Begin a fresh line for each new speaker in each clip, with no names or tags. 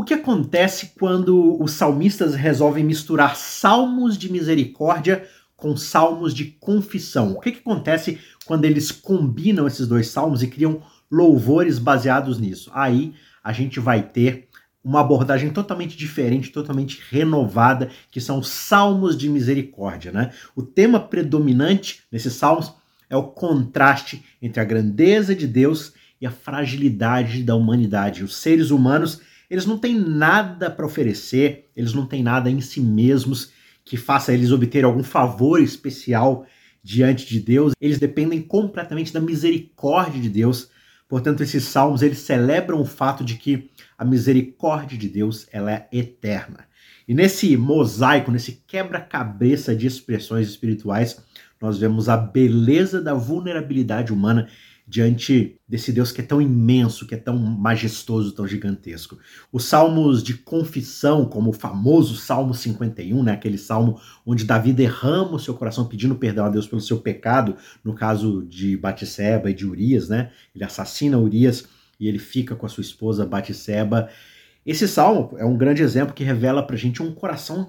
O que acontece quando os salmistas resolvem misturar salmos de misericórdia com salmos de confissão? O que, que acontece quando eles combinam esses dois salmos e criam louvores baseados nisso? Aí a gente vai ter uma abordagem totalmente diferente, totalmente renovada, que são os salmos de misericórdia. Né? O tema predominante nesses salmos é o contraste entre a grandeza de Deus e a fragilidade da humanidade. Os seres humanos, eles não têm nada para oferecer, eles não têm nada em si mesmos que faça eles obter algum favor especial diante de Deus. Eles dependem completamente da misericórdia de Deus. Portanto, esses salmos eles celebram o fato de que a misericórdia de Deus ela é eterna. E nesse mosaico, nesse quebra-cabeça de expressões espirituais, nós vemos a beleza da vulnerabilidade humana diante desse Deus que é tão imenso, que é tão majestoso, tão gigantesco. Os salmos de confissão, como o famoso Salmo 51, né, aquele salmo onde Davi derrama o seu coração pedindo perdão a Deus pelo seu pecado, no caso de Batseba e de Urias, né? Ele assassina Urias e ele fica com a sua esposa Batseba. Esse salmo é um grande exemplo que revela pra gente um coração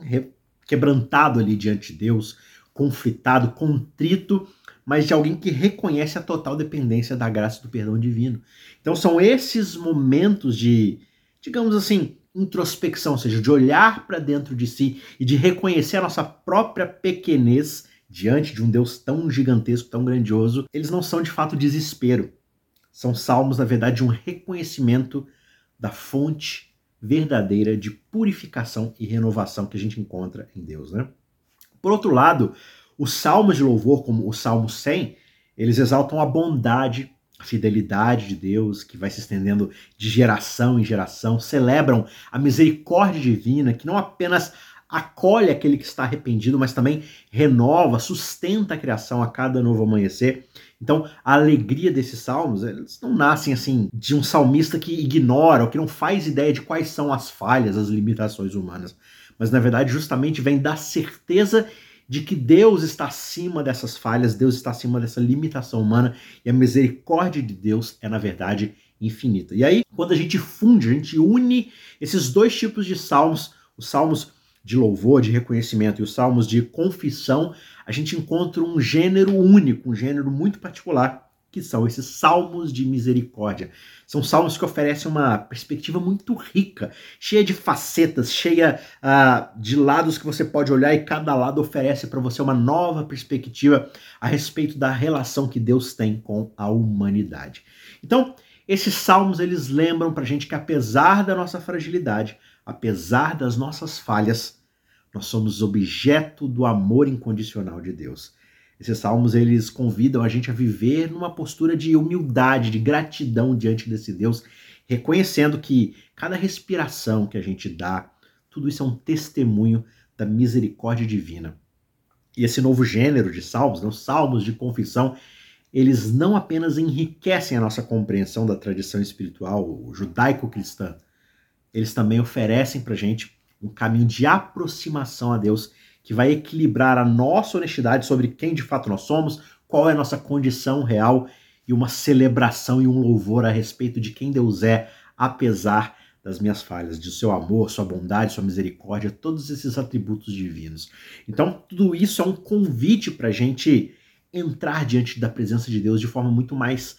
quebrantado ali diante de Deus, conflitado, contrito, mas de alguém que reconhece a total dependência da graça do perdão divino. Então são esses momentos de, digamos assim, introspecção, ou seja, de olhar para dentro de si e de reconhecer a nossa própria pequenez diante de um Deus tão gigantesco, tão grandioso, eles não são de fato desespero. São salmos, na verdade, de um reconhecimento da fonte verdadeira de purificação e renovação que a gente encontra em Deus, né? Por outro lado, os salmos de louvor, como o Salmo 100, eles exaltam a bondade, a fidelidade de Deus, que vai se estendendo de geração em geração, celebram a misericórdia divina, que não apenas acolhe aquele que está arrependido, mas também renova, sustenta a criação a cada novo amanhecer. Então, a alegria desses salmos, eles não nascem assim de um salmista que ignora ou que não faz ideia de quais são as falhas, as limitações humanas, mas na verdade justamente vem da certeza de que Deus está acima dessas falhas, Deus está acima dessa limitação humana e a misericórdia de Deus é na verdade infinita. E aí, quando a gente funde, a gente une esses dois tipos de salmos, os salmos de louvor, de reconhecimento e os salmos de confissão, a gente encontra um gênero único, um gênero muito particular, que são esses salmos de misericórdia. São salmos que oferecem uma perspectiva muito rica, cheia de facetas, cheia uh, de lados que você pode olhar e cada lado oferece para você uma nova perspectiva a respeito da relação que Deus tem com a humanidade. Então, esses salmos eles lembram para a gente que apesar da nossa fragilidade, apesar das nossas falhas, nós somos objeto do amor incondicional de Deus. Esses salmos eles convidam a gente a viver numa postura de humildade, de gratidão diante desse Deus, reconhecendo que cada respiração que a gente dá, tudo isso é um testemunho da misericórdia divina. E esse novo gênero de salmos, né, os salmos de confissão, eles não apenas enriquecem a nossa compreensão da tradição espiritual judaico-cristã, eles também oferecem para a gente um caminho de aproximação a Deus que vai equilibrar a nossa honestidade sobre quem de fato nós somos, qual é a nossa condição real e uma celebração e um louvor a respeito de quem Deus é, apesar das minhas falhas, de seu amor, sua bondade, sua misericórdia, todos esses atributos divinos. Então, tudo isso é um convite para a gente entrar diante da presença de Deus de forma muito mais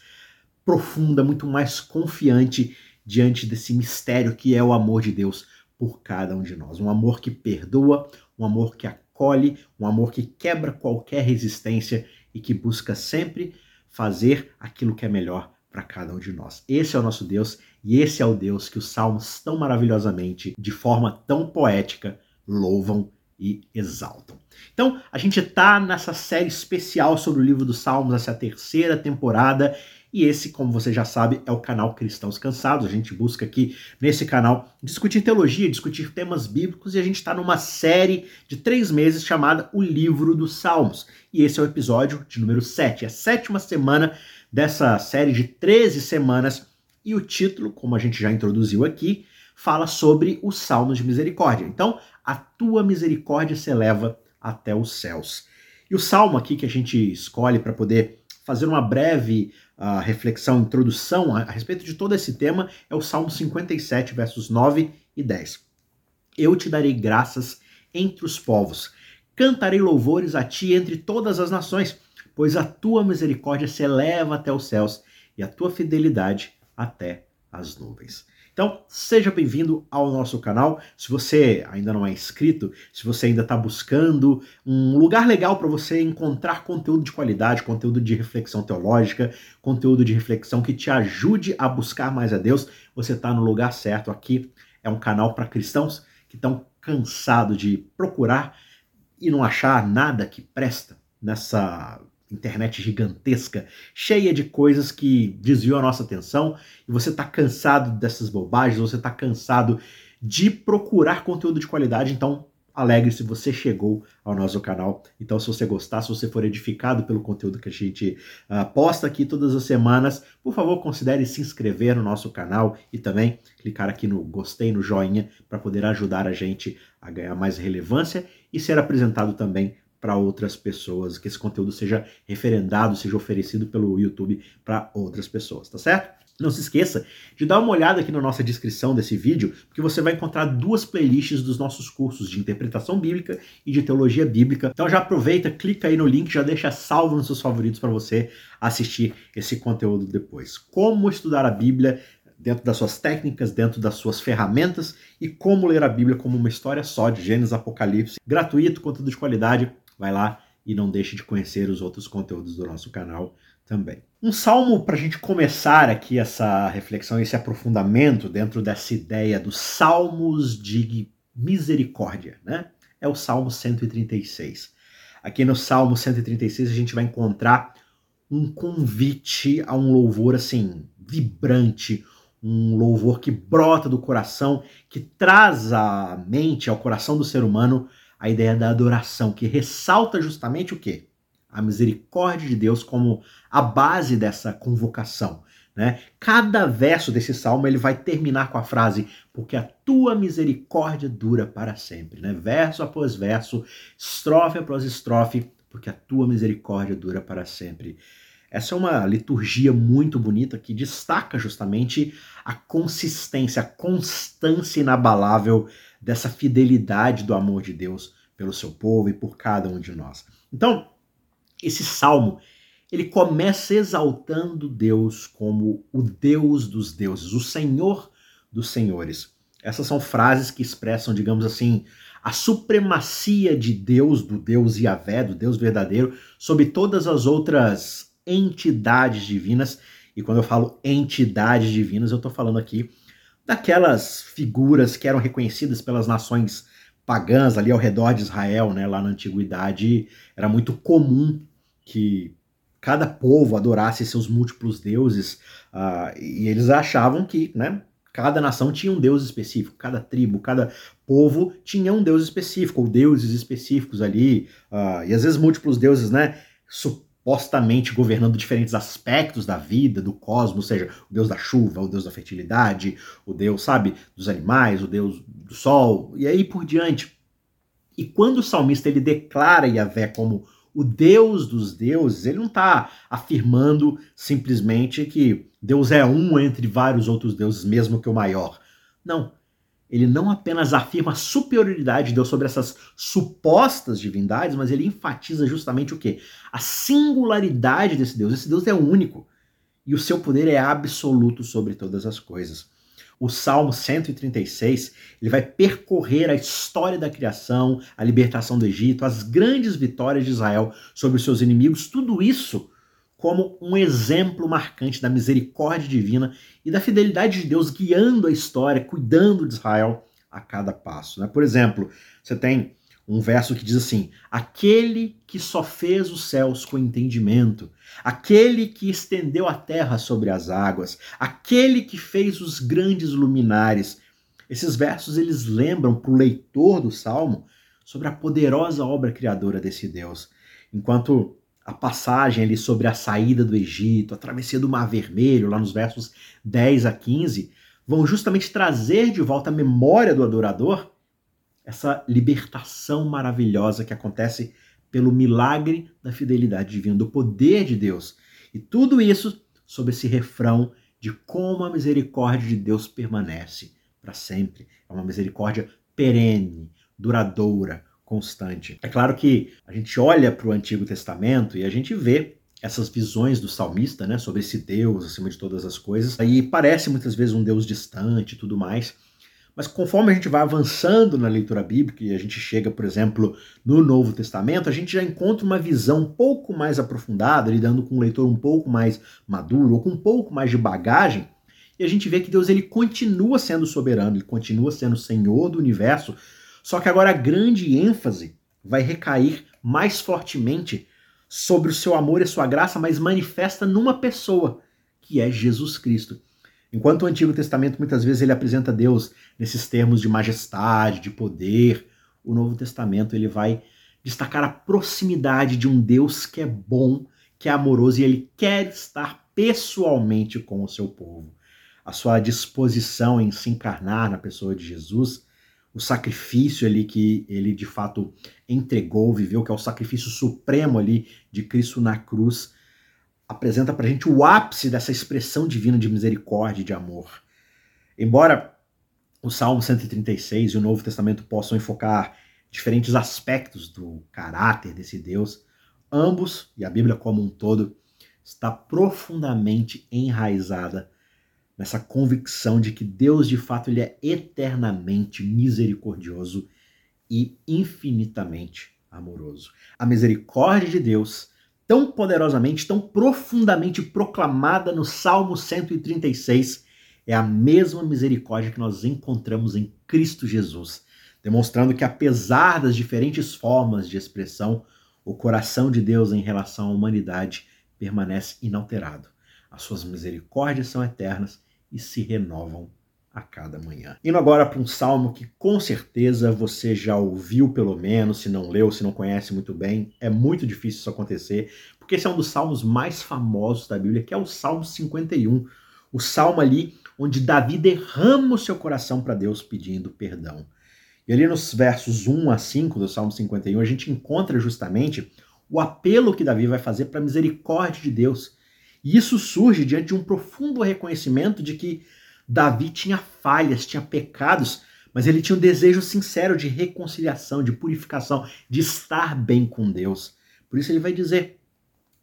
profunda, muito mais confiante diante desse mistério que é o amor de Deus por cada um de nós. Um amor que perdoa, um amor que acolhe, um amor que quebra qualquer resistência e que busca sempre fazer aquilo que é melhor para cada um de nós. Esse é o nosso Deus e esse é o Deus que os salmos tão maravilhosamente, de forma tão poética, louvam e exaltam. Então, a gente está nessa série especial sobre o livro dos Salmos, essa terceira temporada, e esse, como você já sabe, é o canal Cristãos Cansados. A gente busca aqui nesse canal discutir teologia, discutir temas bíblicos e a gente está numa série de três meses chamada O Livro dos Salmos. E esse é o episódio de número 7, a sétima semana dessa série de 13 semanas. E o título, como a gente já introduziu aqui, fala sobre os salmos de misericórdia. Então, a tua misericórdia se eleva até os céus. E o salmo aqui que a gente escolhe para poder fazer uma breve uh, reflexão, introdução a, a, respeito de todo esse tema é o Salmo 57, versos 9 e 10. Eu te darei graças entre os povos, cantarei louvores a ti entre todas as nações, pois a tua misericórdia se eleva até os céus e a tua fidelidade até as nuvens. Então, seja bem-vindo ao nosso canal. Se você ainda não é inscrito, se você ainda está buscando um lugar legal para você encontrar conteúdo de qualidade, conteúdo de reflexão teológica, conteúdo de reflexão que te ajude a buscar mais a Deus, você está no lugar certo. Aqui é um canal para cristãos que estão cansados de procurar e não achar nada que presta nessa internet gigantesca, cheia de coisas que desviam a nossa atenção, e você está cansado dessas bobagens, você está cansado de procurar conteúdo de qualidade, então alegre-se, você chegou ao nosso canal. Então, se você gostar, se você for edificado pelo conteúdo que a gente uh, posta aqui todas as semanas, por favor, considere se inscrever no nosso canal e também clicar aqui no gostei, no joinha, para poder ajudar a gente a ganhar mais relevância e ser apresentado também para outras pessoas, que esse conteúdo seja referendado, seja oferecido pelo YouTube para outras pessoas, tá certo? Não se esqueça de dar uma olhada aqui na nossa descrição desse vídeo, porque você vai encontrar duas playlists dos nossos cursos de interpretação bíblica e de teologia bíblica. Então já aproveita, clica aí no link, já deixa salvo nos seus favoritos para você assistir esse conteúdo depois. Como estudar a Bíblia dentro das suas técnicas, dentro das suas ferramentas e como ler a Bíblia como uma história só de Gênesis Apocalipse, gratuito, conteúdo de qualidade vai lá e não deixe de conhecer os outros conteúdos do nosso canal também. Um salmo para a gente começar aqui essa reflexão, esse aprofundamento dentro dessa ideia dos salmos de misericórdia, né? É o Salmo 136. Aqui no Salmo 136 a gente vai encontrar um convite a um louvor assim vibrante, um louvor que brota do coração, que traz à mente, ao coração do ser humano, a ideia da adoração, que ressalta justamente o quê? A misericórdia de Deus como a base dessa convocação. Né? Cada verso desse salmo ele vai terminar com a frase porque a tua misericórdia dura para sempre, né? Verso após verso, estrofe após estrofe, porque a tua misericórdia dura para sempre. Essa é uma liturgia muito bonita que destaca justamente a consistência, a constância inabalável dessa fidelidade do amor de Deus pelo seu povo e por cada um de nós. Então, esse salmo, ele começa exaltando Deus como o Deus dos deuses, o Senhor dos senhores. Essas são frases que expressam, digamos assim, a supremacia de Deus, do Deus Yahvé, do Deus verdadeiro, sobre todas as outras entidades divinas. E quando eu falo entidades divinas, eu estou falando aqui daquelas figuras que eram reconhecidas pelas nações pagãs ali ao redor de Israel, né, lá na antiguidade, era muito comum que cada povo adorasse seus múltiplos deuses. Uh, e eles achavam que, né, cada nação tinha um deus específico, cada tribo, cada povo tinha um deus específico ou deuses específicos ali. Uh, e às vezes múltiplos deuses, né, supostamente governando diferentes aspectos da vida, do cosmos, seja, o deus da chuva, o deus da fertilidade, o deus, sabe, dos animais, o deus do sol, e aí por diante. E quando o salmista ele declara Yahvé como o Deus dos deuses, ele não está afirmando simplesmente que Deus é um entre vários outros deuses, mesmo que o maior. Não ele não apenas afirma a superioridade de Deus sobre essas supostas divindades, mas ele enfatiza justamente o quê? A singularidade desse Deus. Esse Deus é único e o seu poder é absoluto sobre todas as coisas. O Salmo 136, ele vai percorrer a história da criação, a libertação do Egito, as grandes vitórias de Israel sobre os seus inimigos, tudo isso como um exemplo marcante da misericórdia divina e da fidelidade de Deus guiando a história, cuidando de Israel a cada passo. Né? Por exemplo, você tem um verso que diz assim: Aquele que só fez os céus com entendimento, aquele que estendeu a terra sobre as águas, aquele que fez os grandes luminares. Esses versos eles lembram para o leitor do salmo sobre a poderosa obra criadora desse Deus. Enquanto a passagem ali sobre a saída do Egito, a travessia do Mar Vermelho, lá nos versos 10 a 15, vão justamente trazer de volta a memória do adorador essa libertação maravilhosa que acontece pelo milagre da fidelidade divina, do poder de Deus. E tudo isso sob esse refrão de como a misericórdia de Deus permanece para sempre. É uma misericórdia perene, duradoura, constante. É claro que a gente olha para o Antigo Testamento e a gente vê essas visões do salmista, né, sobre esse Deus acima de todas as coisas. E parece muitas vezes um Deus distante e tudo mais. Mas conforme a gente vai avançando na leitura bíblica e a gente chega, por exemplo, no Novo Testamento, a gente já encontra uma visão um pouco mais aprofundada, lidando com um leitor um pouco mais maduro ou com um pouco mais de bagagem, e a gente vê que Deus ele continua sendo soberano, ele continua sendo Senhor do universo, só que agora a grande ênfase vai recair mais fortemente sobre o seu amor e a sua graça, mas manifesta numa pessoa, que é Jesus Cristo. Enquanto o Antigo Testamento muitas vezes ele apresenta Deus nesses termos de majestade, de poder, o Novo Testamento ele vai destacar a proximidade de um Deus que é bom, que é amoroso e ele quer estar pessoalmente com o seu povo. A sua disposição em se encarnar na pessoa de Jesus, o sacrifício ali que ele de fato entregou, viveu, que é o sacrifício supremo ali de Cristo na cruz, apresenta para a gente o ápice dessa expressão divina de misericórdia e de amor. Embora o Salmo 136 e o Novo Testamento possam enfocar diferentes aspectos do caráter desse Deus, ambos, e a Bíblia como um todo, está profundamente enraizada nessa convicção de que Deus de fato ele é eternamente misericordioso e infinitamente amoroso. A misericórdia de Deus tão poderosamente, tão profundamente proclamada no Salmo 136, é a mesma misericórdia que nós encontramos em Cristo Jesus, demonstrando que apesar das diferentes formas de expressão, o coração de Deus em relação à humanidade permanece inalterado. As suas misericórdias são eternas e se renovam a cada manhã. Indo agora para um salmo que com certeza você já ouviu pelo menos, se não leu, se não conhece muito bem, é muito difícil isso acontecer, porque esse é um dos salmos mais famosos da Bíblia, que é o Salmo 51, o salmo ali onde Davi derrama o seu coração para Deus pedindo perdão. E ali nos versos 1 a 5 do Salmo 51, a gente encontra justamente o apelo que Davi vai fazer para a misericórdia de Deus. E isso surge diante de um profundo reconhecimento de que Davi tinha falhas, tinha pecados, mas ele tinha um desejo sincero de reconciliação, de purificação, de estar bem com Deus. Por isso ele vai dizer: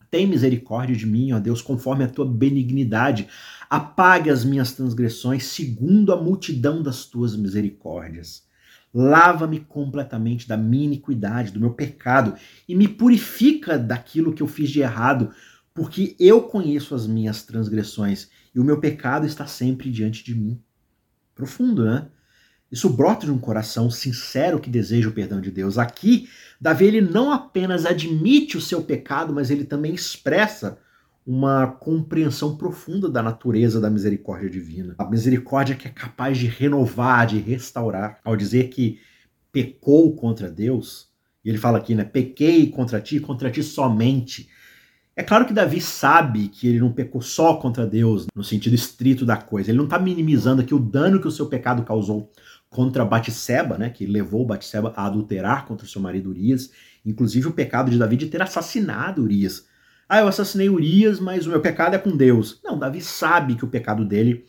Tem misericórdia de mim, ó Deus, conforme a tua benignidade. Apague as minhas transgressões, segundo a multidão das tuas misericórdias. Lava-me completamente da minha iniquidade, do meu pecado, e me purifica daquilo que eu fiz de errado, porque eu conheço as minhas transgressões e o meu pecado está sempre diante de mim. Profundo, né? Isso brota de um coração sincero que deseja o perdão de Deus. Aqui, Davi ele não apenas admite o seu pecado, mas ele também expressa uma compreensão profunda da natureza da misericórdia divina. A misericórdia que é capaz de renovar, de restaurar. Ao dizer que pecou contra Deus, e ele fala aqui, né? Pequei contra ti, contra ti somente. É claro que Davi sabe que ele não pecou só contra Deus, no sentido estrito da coisa. Ele não está minimizando aqui o dano que o seu pecado causou contra Batseba, né, que levou Batseba a adulterar contra o seu marido Urias, inclusive o pecado de Davi de ter assassinado Urias. Ah, eu assassinei Urias, mas o meu pecado é com Deus. Não, Davi sabe que o pecado dele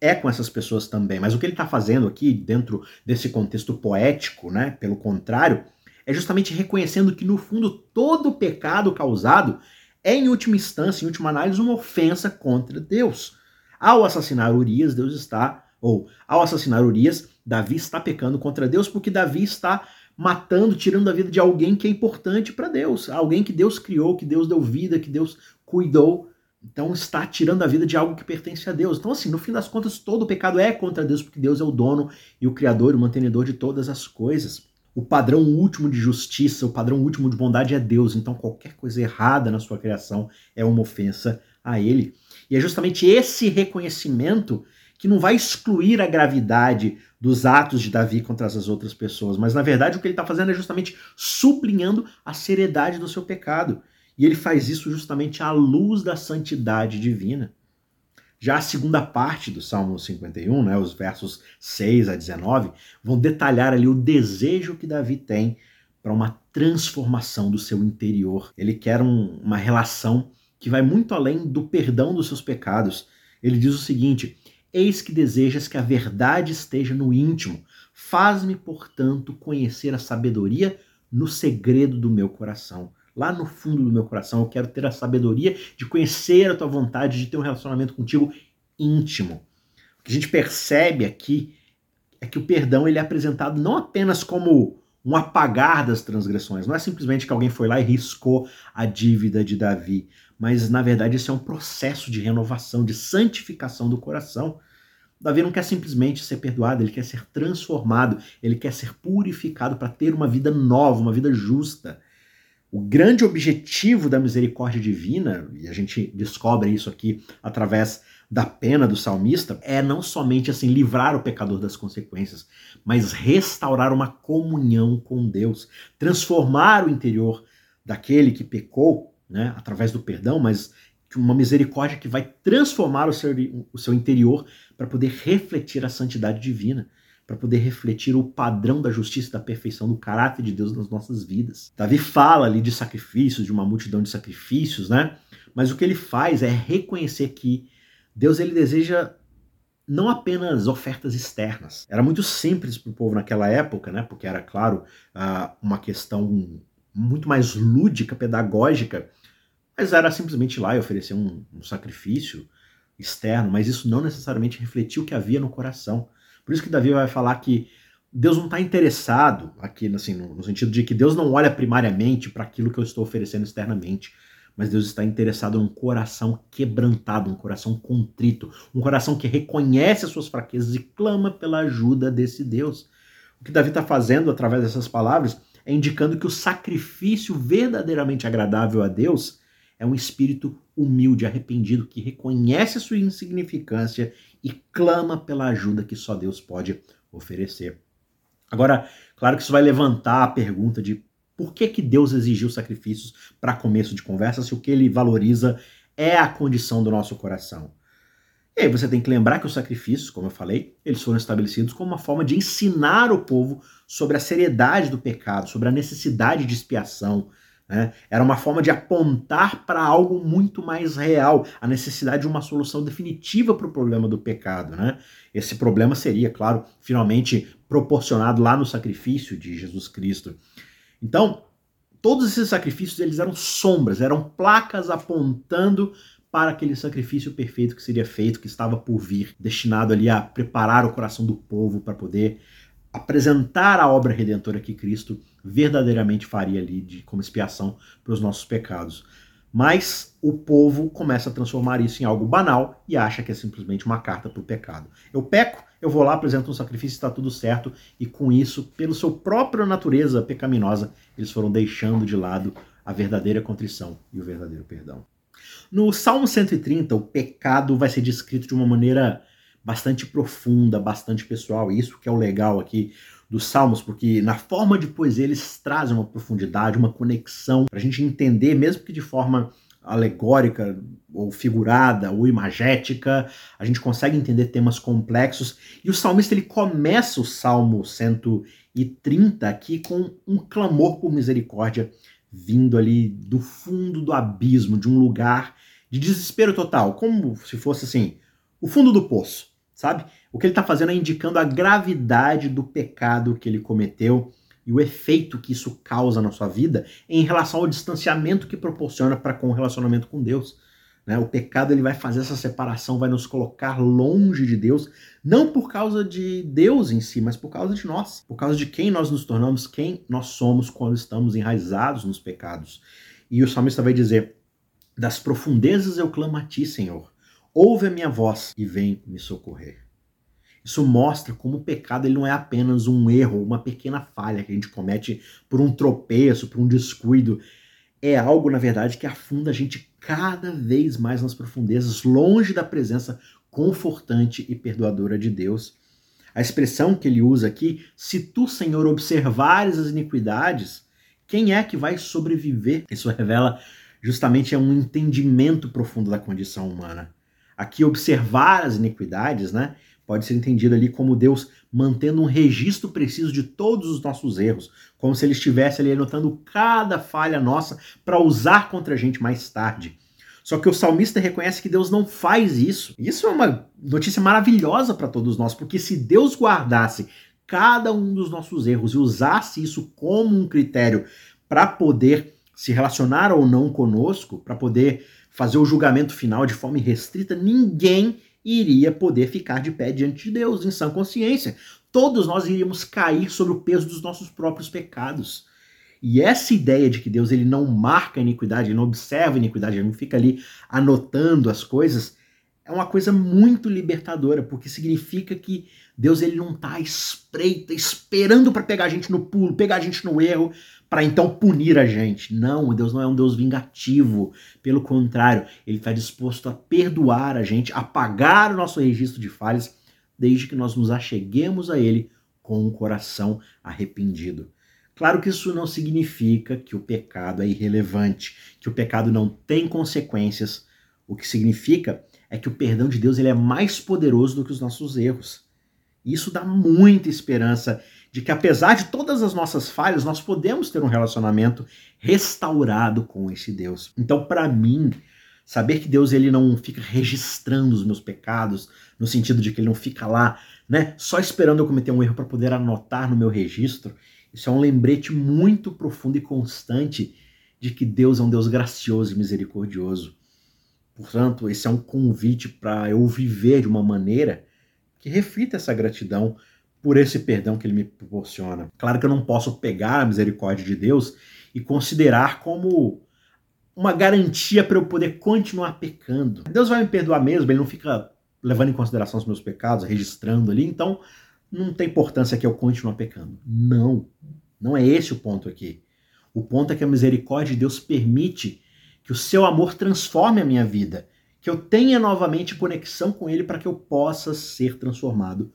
é com essas pessoas também, mas o que ele está fazendo aqui, dentro desse contexto poético, né, pelo contrário, é justamente reconhecendo que no fundo todo pecado causado é, em última instância, em última análise, uma ofensa contra Deus. Ao assassinar Urias, Deus está, ou ao assassinar Urias, Davi está pecando contra Deus porque Davi está matando, tirando a vida de alguém que é importante para Deus, alguém que Deus criou, que Deus deu vida, que Deus cuidou. Então está tirando a vida de algo que pertence a Deus. Então, assim, no fim das contas, todo pecado é contra Deus, porque Deus é o dono e o criador o mantenedor de todas as coisas o padrão último de justiça, o padrão último de bondade é Deus. Então qualquer coisa errada na sua criação é uma ofensa a Ele. E é justamente esse reconhecimento que não vai excluir a gravidade dos atos de Davi contra as outras pessoas, mas na verdade o que ele está fazendo é justamente sublinhando a seriedade do seu pecado. E ele faz isso justamente à luz da santidade divina. Já a segunda parte do Salmo 51, né, os versos 6 a 19, vão detalhar ali o desejo que Davi tem para uma transformação do seu interior. Ele quer um, uma relação que vai muito além do perdão dos seus pecados. Ele diz o seguinte: Eis que desejas que a verdade esteja no íntimo. Faz-me, portanto, conhecer a sabedoria no segredo do meu coração. Lá no fundo do meu coração, eu quero ter a sabedoria de conhecer a tua vontade, de ter um relacionamento contigo íntimo. O que a gente percebe aqui é que o perdão ele é apresentado não apenas como um apagar das transgressões. Não é simplesmente que alguém foi lá e riscou a dívida de Davi, mas na verdade isso é um processo de renovação, de santificação do coração. Davi não quer simplesmente ser perdoado, ele quer ser transformado, ele quer ser purificado para ter uma vida nova, uma vida justa. O grande objetivo da misericórdia divina, e a gente descobre isso aqui através da pena do salmista é não somente assim livrar o pecador das consequências, mas restaurar uma comunhão com Deus, transformar o interior daquele que pecou, né, através do perdão, mas uma misericórdia que vai transformar o seu, o seu interior para poder refletir a santidade divina, para poder refletir o padrão da justiça e da perfeição do caráter de Deus nas nossas vidas. Davi fala ali de sacrifícios, de uma multidão de sacrifícios, né? Mas o que ele faz é reconhecer que Deus ele deseja não apenas ofertas externas. Era muito simples para o povo naquela época, né? Porque era, claro, uma questão muito mais lúdica, pedagógica, mas era simplesmente ir lá e oferecer um, um sacrifício externo, mas isso não necessariamente refletia o que havia no coração. Por isso que Davi vai falar que Deus não está interessado aqui, assim, no, sentido de que Deus não olha primariamente para aquilo que eu estou oferecendo externamente mas Deus está interessado num coração quebrantado, um coração contrito, um coração que reconhece as suas fraquezas e clama pela ajuda desse Deus. O que Davi está fazendo através dessas palavras é indicando que o sacrifício verdadeiramente agradável a Deus é um espírito humilde, arrependido, que reconhece a sua insignificância e clama pela ajuda que só Deus pode oferecer. Agora, claro que isso vai levantar a pergunta de por que, que Deus exigiu sacrifícios para começo de conversa se o que ele valoriza é a condição do nosso coração? E aí você tem que lembrar que os sacrifícios, como eu falei, eles foram estabelecidos como uma forma de ensinar o povo sobre a seriedade do pecado, sobre a necessidade de expiação. Né? Era uma forma de apontar para algo muito mais real, a necessidade de uma solução definitiva para o problema do pecado. Né? Esse problema seria, claro, finalmente proporcionado lá no sacrifício de Jesus Cristo. Então, todos esses sacrifícios eles eram sombras, eram placas apontando para aquele sacrifício perfeito que seria feito, que estava por vir, destinado ali a preparar o coração do povo para poder apresentar a obra redentora que Cristo verdadeiramente faria ali de, como expiação para os nossos pecados. Mas o povo começa a transformar isso em algo banal e acha que é simplesmente uma carta para o pecado. Eu peco, eu vou lá, apresento um sacrifício, está tudo certo, e com isso, pela sua própria natureza pecaminosa, eles foram deixando de lado a verdadeira contrição e o verdadeiro perdão. No Salmo 130, o pecado vai ser descrito de uma maneira bastante profunda, bastante pessoal, isso que é o legal aqui dos Salmos, porque na forma de poesia eles trazem uma profundidade, uma conexão, para a gente entender, mesmo que de forma alegórica ou figurada ou imagética, a gente consegue entender temas complexos. E o salmista ele começa o Salmo 130 aqui com um clamor por misericórdia vindo ali do fundo do abismo, de um lugar de desespero total, como se fosse assim, o fundo do poço, sabe? O que ele está fazendo é indicando a gravidade do pecado que ele cometeu e o efeito que isso causa na sua vida em relação ao distanciamento que proporciona para com o relacionamento com Deus. Né? O pecado ele vai fazer essa separação, vai nos colocar longe de Deus, não por causa de Deus em si, mas por causa de nós, por causa de quem nós nos tornamos, quem nós somos quando estamos enraizados nos pecados. E o salmista vai dizer: Das profundezas eu clamo a ti, Senhor. Ouve a minha voz e vem me socorrer. Isso mostra como o pecado ele não é apenas um erro, uma pequena falha que a gente comete por um tropeço, por um descuido. É algo, na verdade, que afunda a gente cada vez mais nas profundezas, longe da presença confortante e perdoadora de Deus. A expressão que ele usa aqui, se tu, Senhor, observares as iniquidades, quem é que vai sobreviver? Isso revela justamente um entendimento profundo da condição humana. Aqui, observar as iniquidades, né? pode ser entendido ali como Deus mantendo um registro preciso de todos os nossos erros, como se ele estivesse ali anotando cada falha nossa para usar contra a gente mais tarde. Só que o salmista reconhece que Deus não faz isso. Isso é uma notícia maravilhosa para todos nós, porque se Deus guardasse cada um dos nossos erros e usasse isso como um critério para poder se relacionar ou não conosco, para poder fazer o julgamento final de forma irrestrita, ninguém iria poder ficar de pé diante de Deus em sã consciência. Todos nós iríamos cair sobre o peso dos nossos próprios pecados. E essa ideia de que Deus ele não marca a iniquidade, ele não observa a iniquidade, ele não fica ali anotando as coisas, é uma coisa muito libertadora, porque significa que Deus ele não está espreita, esperando para pegar a gente no pulo, pegar a gente no erro, para então punir a gente. Não, Deus não é um Deus vingativo. Pelo contrário, ele está disposto a perdoar a gente, apagar o nosso registro de falhas, desde que nós nos acheguemos a Ele com um coração arrependido. Claro que isso não significa que o pecado é irrelevante, que o pecado não tem consequências. O que significa é que o perdão de Deus ele é mais poderoso do que os nossos erros. Isso dá muita esperança de que, apesar de todas as nossas falhas, nós podemos ter um relacionamento restaurado com esse Deus. Então, para mim, saber que Deus ele não fica registrando os meus pecados, no sentido de que ele não fica lá, né, só esperando eu cometer um erro para poder anotar no meu registro, isso é um lembrete muito profundo e constante de que Deus é um Deus gracioso e misericordioso. Portanto, esse é um convite para eu viver de uma maneira que reflita essa gratidão por esse perdão que ele me proporciona. Claro que eu não posso pegar a misericórdia de Deus e considerar como uma garantia para eu poder continuar pecando. Deus vai me perdoar mesmo, ele não fica levando em consideração os meus pecados, registrando ali, então não tem importância que eu continue pecando. Não, não é esse o ponto aqui. O ponto é que a misericórdia de Deus permite que o seu amor transforme a minha vida, que eu tenha novamente conexão com Ele para que eu possa ser transformado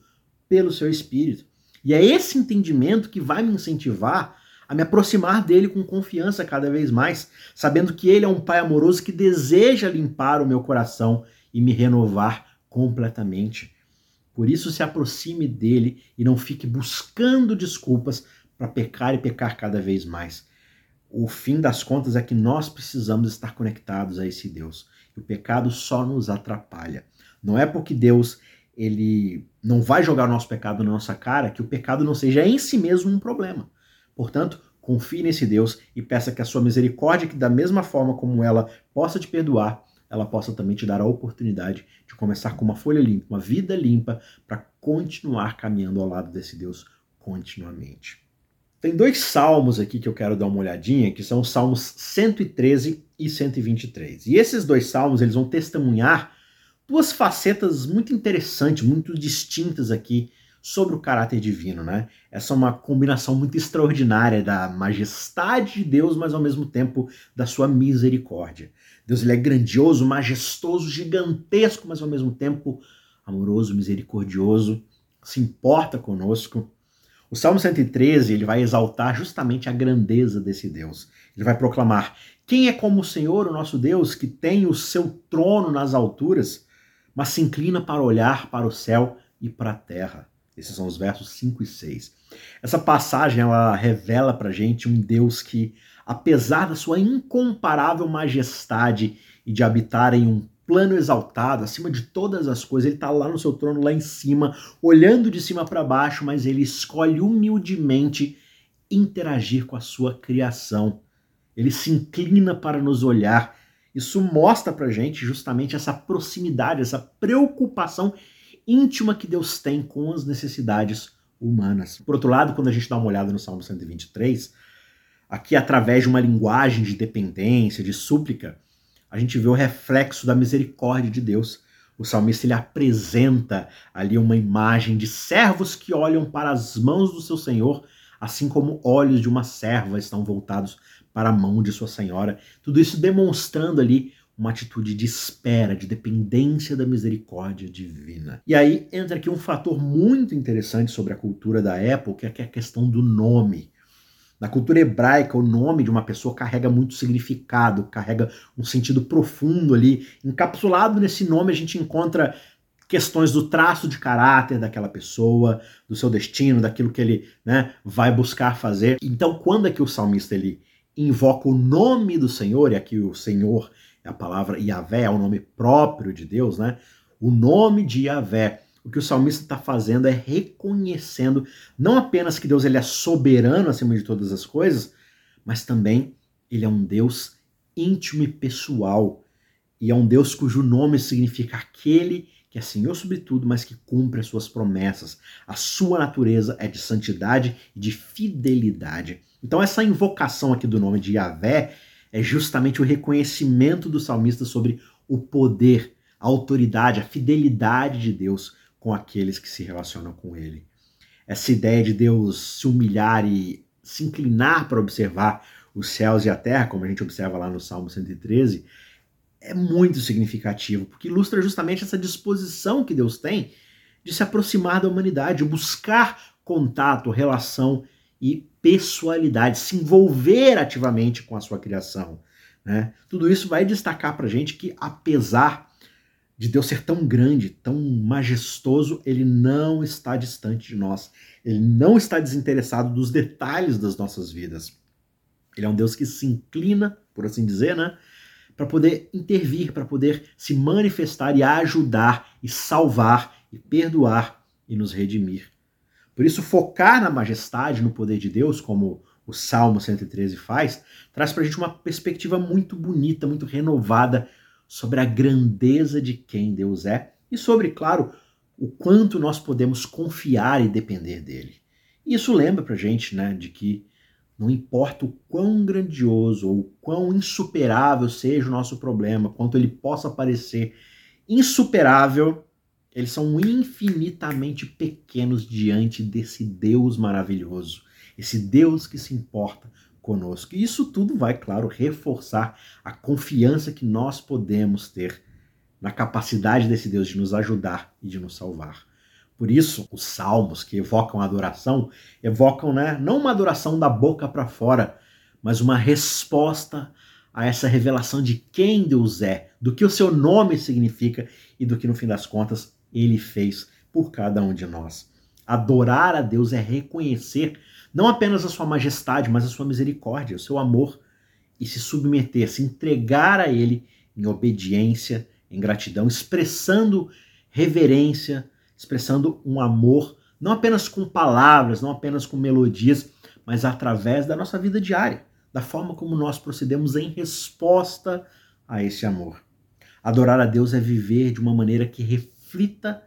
pelo seu Espírito. E é esse entendimento que vai me incentivar a me aproximar dele com confiança cada vez mais, sabendo que Ele é um Pai amoroso que deseja limpar o meu coração e me renovar completamente. Por isso, se aproxime dele e não fique buscando desculpas para pecar e pecar cada vez mais. O fim das contas é que nós precisamos estar conectados a esse Deus. O pecado só nos atrapalha. Não é porque Deus ele não vai jogar o nosso pecado na nossa cara que o pecado não seja em si mesmo um problema. Portanto, confie nesse Deus e peça que a sua misericórdia, que da mesma forma como ela possa te perdoar, ela possa também te dar a oportunidade de começar com uma folha limpa, uma vida limpa, para continuar caminhando ao lado desse Deus continuamente. Tem dois salmos aqui que eu quero dar uma olhadinha, que são os salmos 113 e 123. E esses dois salmos, eles vão testemunhar duas facetas muito interessantes, muito distintas aqui sobre o caráter divino, né? Essa é uma combinação muito extraordinária da majestade de Deus, mas ao mesmo tempo da sua misericórdia. Deus ele é grandioso, majestoso, gigantesco, mas ao mesmo tempo amoroso, misericordioso, se importa conosco. O Salmo 113 ele vai exaltar justamente a grandeza desse Deus. Ele vai proclamar: Quem é como o Senhor, o nosso Deus, que tem o seu trono nas alturas, mas se inclina para olhar para o céu e para a terra? Esses são os versos 5 e 6. Essa passagem ela revela para gente um Deus que apesar da sua incomparável majestade e de habitar em um plano exaltado, acima de todas as coisas, ele está lá no seu trono, lá em cima, olhando de cima para baixo, mas ele escolhe humildemente interagir com a sua criação. Ele se inclina para nos olhar. Isso mostra para gente justamente essa proximidade, essa preocupação íntima que Deus tem com as necessidades humanas. Por outro lado, quando a gente dá uma olhada no Salmo 123, aqui através de uma linguagem de dependência, de súplica, a gente vê o reflexo da misericórdia de Deus. O salmista ele apresenta ali uma imagem de servos que olham para as mãos do seu Senhor, assim como olhos de uma serva estão voltados para a mão de sua senhora. Tudo isso demonstrando ali uma atitude de espera, de dependência da misericórdia divina. E aí entra aqui um fator muito interessante sobre a cultura da época, que é a questão do nome. Na cultura hebraica, o nome de uma pessoa carrega muito significado, carrega um sentido profundo ali. Encapsulado nesse nome, a gente encontra questões do traço de caráter daquela pessoa, do seu destino, daquilo que ele né, vai buscar fazer. Então, quando é que o salmista ele invoca o nome do Senhor, e aqui o Senhor é a palavra Yahvé, é o nome próprio de Deus, né? O nome de Yahvé. O que o salmista está fazendo é reconhecendo não apenas que Deus ele é soberano acima de todas as coisas, mas também ele é um Deus íntimo e pessoal. E é um Deus cujo nome significa aquele que é Senhor sobre tudo, mas que cumpre as suas promessas. A sua natureza é de santidade e de fidelidade. Então, essa invocação aqui do nome de Yahvé é justamente o reconhecimento do salmista sobre o poder, a autoridade, a fidelidade de Deus com aqueles que se relacionam com ele. Essa ideia de Deus se humilhar e se inclinar para observar os céus e a terra, como a gente observa lá no Salmo 113, é muito significativo, porque ilustra justamente essa disposição que Deus tem de se aproximar da humanidade, buscar contato, relação e pessoalidade, se envolver ativamente com a sua criação. Né? Tudo isso vai destacar para a gente que, apesar de Deus ser tão grande, tão majestoso, ele não está distante de nós. Ele não está desinteressado dos detalhes das nossas vidas. Ele é um Deus que se inclina, por assim dizer, né? Para poder intervir, para poder se manifestar e ajudar e salvar e perdoar e nos redimir. Por isso, focar na majestade, no poder de Deus, como o Salmo 113 faz, traz para a gente uma perspectiva muito bonita, muito renovada sobre a grandeza de quem Deus é e sobre, claro, o quanto nós podemos confiar e depender dele. Isso lembra para a gente né, de que não importa o quão grandioso ou quão insuperável seja o nosso problema, quanto ele possa parecer insuperável, eles são infinitamente pequenos diante desse Deus maravilhoso, esse Deus que se importa conosco. E isso tudo vai, claro, reforçar a confiança que nós podemos ter na capacidade desse Deus de nos ajudar e de nos salvar. Por isso, os salmos que evocam adoração evocam né, não uma adoração da boca para fora, mas uma resposta a essa revelação de quem Deus é, do que o seu nome significa e do que no fim das contas ele fez por cada um de nós. Adorar a Deus é reconhecer não apenas a sua majestade, mas a sua misericórdia, o seu amor e se submeter, se entregar a ele em obediência, em gratidão, expressando reverência, expressando um amor, não apenas com palavras, não apenas com melodias, mas através da nossa vida diária, da forma como nós procedemos em resposta a esse amor. Adorar a Deus é viver de uma maneira que reflita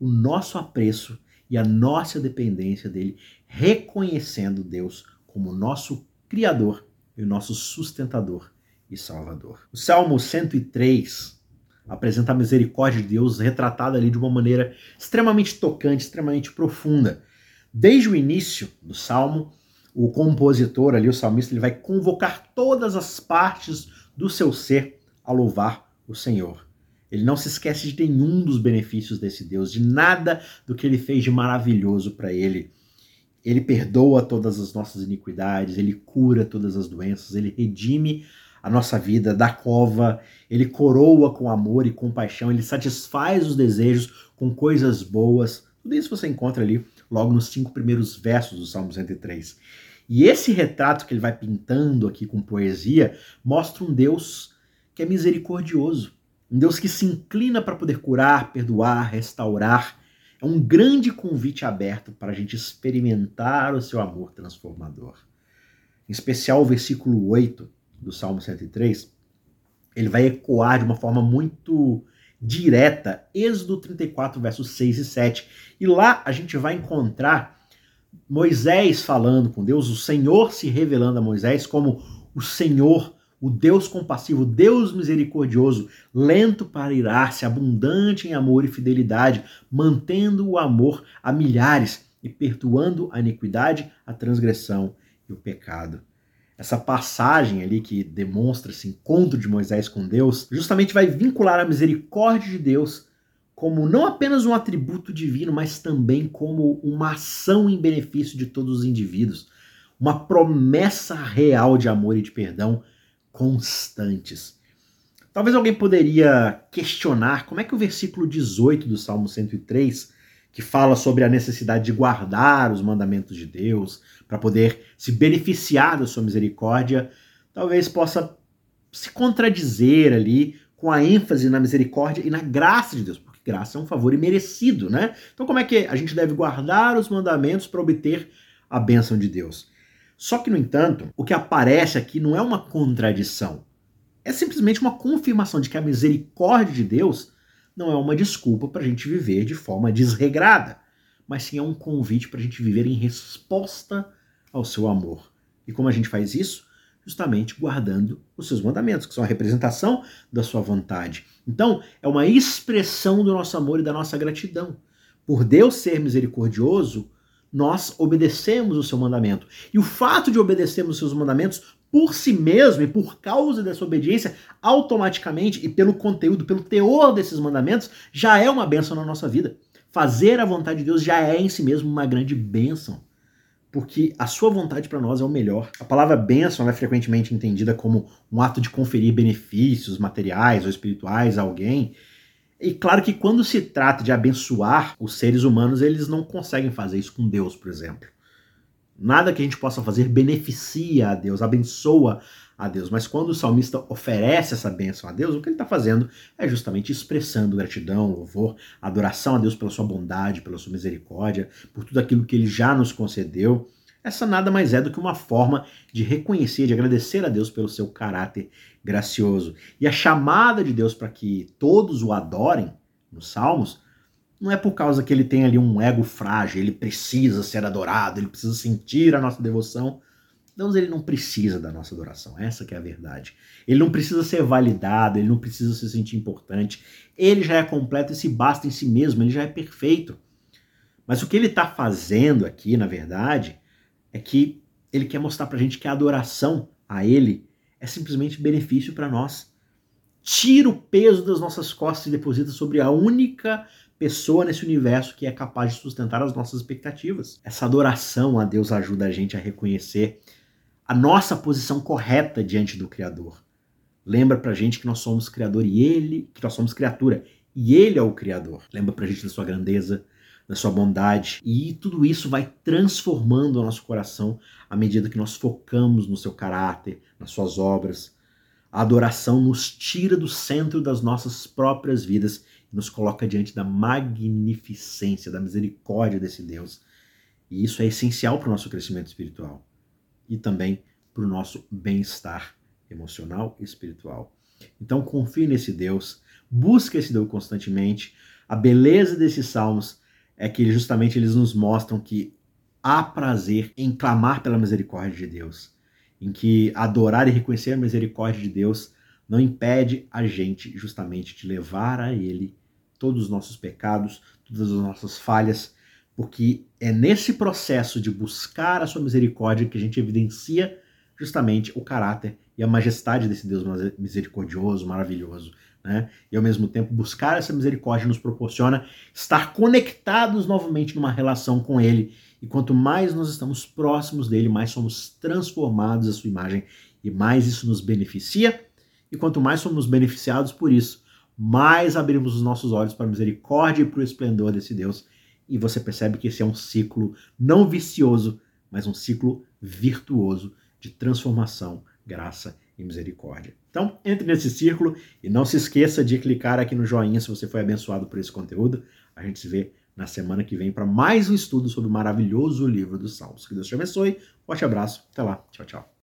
o nosso apreço e a nossa dependência dele, reconhecendo Deus como nosso Criador e o nosso sustentador e Salvador. O Salmo 103 apresenta a misericórdia de Deus retratada ali de uma maneira extremamente tocante, extremamente profunda. Desde o início do salmo, o compositor ali, o salmista, ele vai convocar todas as partes do seu ser a louvar o Senhor. Ele não se esquece de nenhum dos benefícios desse Deus, de nada do que ele fez de maravilhoso para ele. Ele perdoa todas as nossas iniquidades, ele cura todas as doenças, ele redime a nossa vida da cova, ele coroa com amor e compaixão, ele satisfaz os desejos com coisas boas. Tudo isso você encontra ali logo nos cinco primeiros versos do Salmo 103. E esse retrato que ele vai pintando aqui com poesia mostra um Deus que é misericordioso, um Deus que se inclina para poder curar, perdoar, restaurar. É um grande convite aberto para a gente experimentar o seu amor transformador. Em especial o versículo 8, do Salmo 103, ele vai ecoar de uma forma muito direta Êxodo 34, versos 6 e 7. E lá a gente vai encontrar Moisés falando com Deus, o Senhor se revelando a Moisés como o Senhor, o Deus compassivo, Deus misericordioso, lento para irar-se, abundante em amor e fidelidade, mantendo o amor a milhares e perdoando a iniquidade, a transgressão e o pecado essa passagem ali que demonstra esse encontro de Moisés com Deus, justamente vai vincular a misericórdia de Deus como não apenas um atributo divino, mas também como uma ação em benefício de todos os indivíduos, uma promessa real de amor e de perdão constantes. Talvez alguém poderia questionar como é que o versículo 18 do Salmo 103 que fala sobre a necessidade de guardar os mandamentos de Deus para poder se beneficiar da sua misericórdia, talvez possa se contradizer ali com a ênfase na misericórdia e na graça de Deus, porque graça é um favor imerecido, né? Então, como é que a gente deve guardar os mandamentos para obter a bênção de Deus? Só que, no entanto, o que aparece aqui não é uma contradição. É simplesmente uma confirmação de que a misericórdia de Deus não é uma desculpa para a gente viver de forma desregrada, mas sim é um convite para a gente viver em resposta ao seu amor. E como a gente faz isso? Justamente guardando os seus mandamentos, que são a representação da sua vontade. Então, é uma expressão do nosso amor e da nossa gratidão. Por Deus ser misericordioso, nós obedecemos o seu mandamento. E o fato de obedecermos os seus mandamentos por si mesmo e por causa dessa obediência, automaticamente e pelo conteúdo, pelo teor desses mandamentos, já é uma bênção na nossa vida. Fazer a vontade de Deus já é em si mesmo uma grande bênção. Porque a sua vontade para nós é o melhor. A palavra bênção é frequentemente entendida como um ato de conferir benefícios materiais ou espirituais a alguém. E claro que quando se trata de abençoar os seres humanos, eles não conseguem fazer isso com Deus, por exemplo. Nada que a gente possa fazer beneficia a Deus, abençoa a Deus. Mas quando o salmista oferece essa bênção a Deus, o que ele está fazendo é justamente expressando gratidão, louvor, adoração a Deus pela sua bondade, pela sua misericórdia, por tudo aquilo que ele já nos concedeu. Essa nada mais é do que uma forma de reconhecer, de agradecer a Deus pelo seu caráter gracioso. E a chamada de Deus para que todos o adorem, nos Salmos, não é por causa que ele tem ali um ego frágil, ele precisa ser adorado, ele precisa sentir a nossa devoção. Deus ele não precisa da nossa adoração, essa é a verdade. Ele não precisa ser validado, ele não precisa se sentir importante. Ele já é completo e se basta em si mesmo, ele já é perfeito. Mas o que ele está fazendo aqui, na verdade, é que ele quer mostrar para a gente que a adoração a ele é simplesmente benefício para nós. Tira o peso das nossas costas e deposita sobre a única pessoa nesse universo que é capaz de sustentar as nossas expectativas. Essa adoração a Deus ajuda a gente a reconhecer a nossa posição correta diante do Criador. Lembra pra gente que nós somos criador e ele, que nós somos criatura, e ele é o criador. Lembra pra gente da sua grandeza, da sua bondade, e tudo isso vai transformando o nosso coração à medida que nós focamos no seu caráter, nas suas obras. A adoração nos tira do centro das nossas próprias vidas nos coloca diante da magnificência, da misericórdia desse Deus. E isso é essencial para o nosso crescimento espiritual e também para o nosso bem-estar emocional e espiritual. Então confie nesse Deus, busque esse Deus constantemente. A beleza desses salmos é que justamente eles nos mostram que há prazer em clamar pela misericórdia de Deus, em que adorar e reconhecer a misericórdia de Deus não impede a gente justamente de levar a Ele todos os nossos pecados, todas as nossas falhas, porque é nesse processo de buscar a sua misericórdia que a gente evidencia justamente o caráter e a majestade desse Deus misericordioso, maravilhoso. Né? E ao mesmo tempo, buscar essa misericórdia nos proporciona estar conectados novamente numa relação com Ele. E quanto mais nós estamos próximos dele, mais somos transformados à sua imagem e mais isso nos beneficia. E quanto mais somos beneficiados por isso, mais abrimos os nossos olhos para a misericórdia e para o esplendor desse Deus. E você percebe que esse é um ciclo não vicioso, mas um ciclo virtuoso de transformação, graça e misericórdia. Então, entre nesse círculo e não se esqueça de clicar aqui no joinha se você foi abençoado por esse conteúdo. A gente se vê na semana que vem para mais um estudo sobre o maravilhoso livro dos Salmos. Que Deus te abençoe. Forte abraço. Até lá. Tchau, tchau.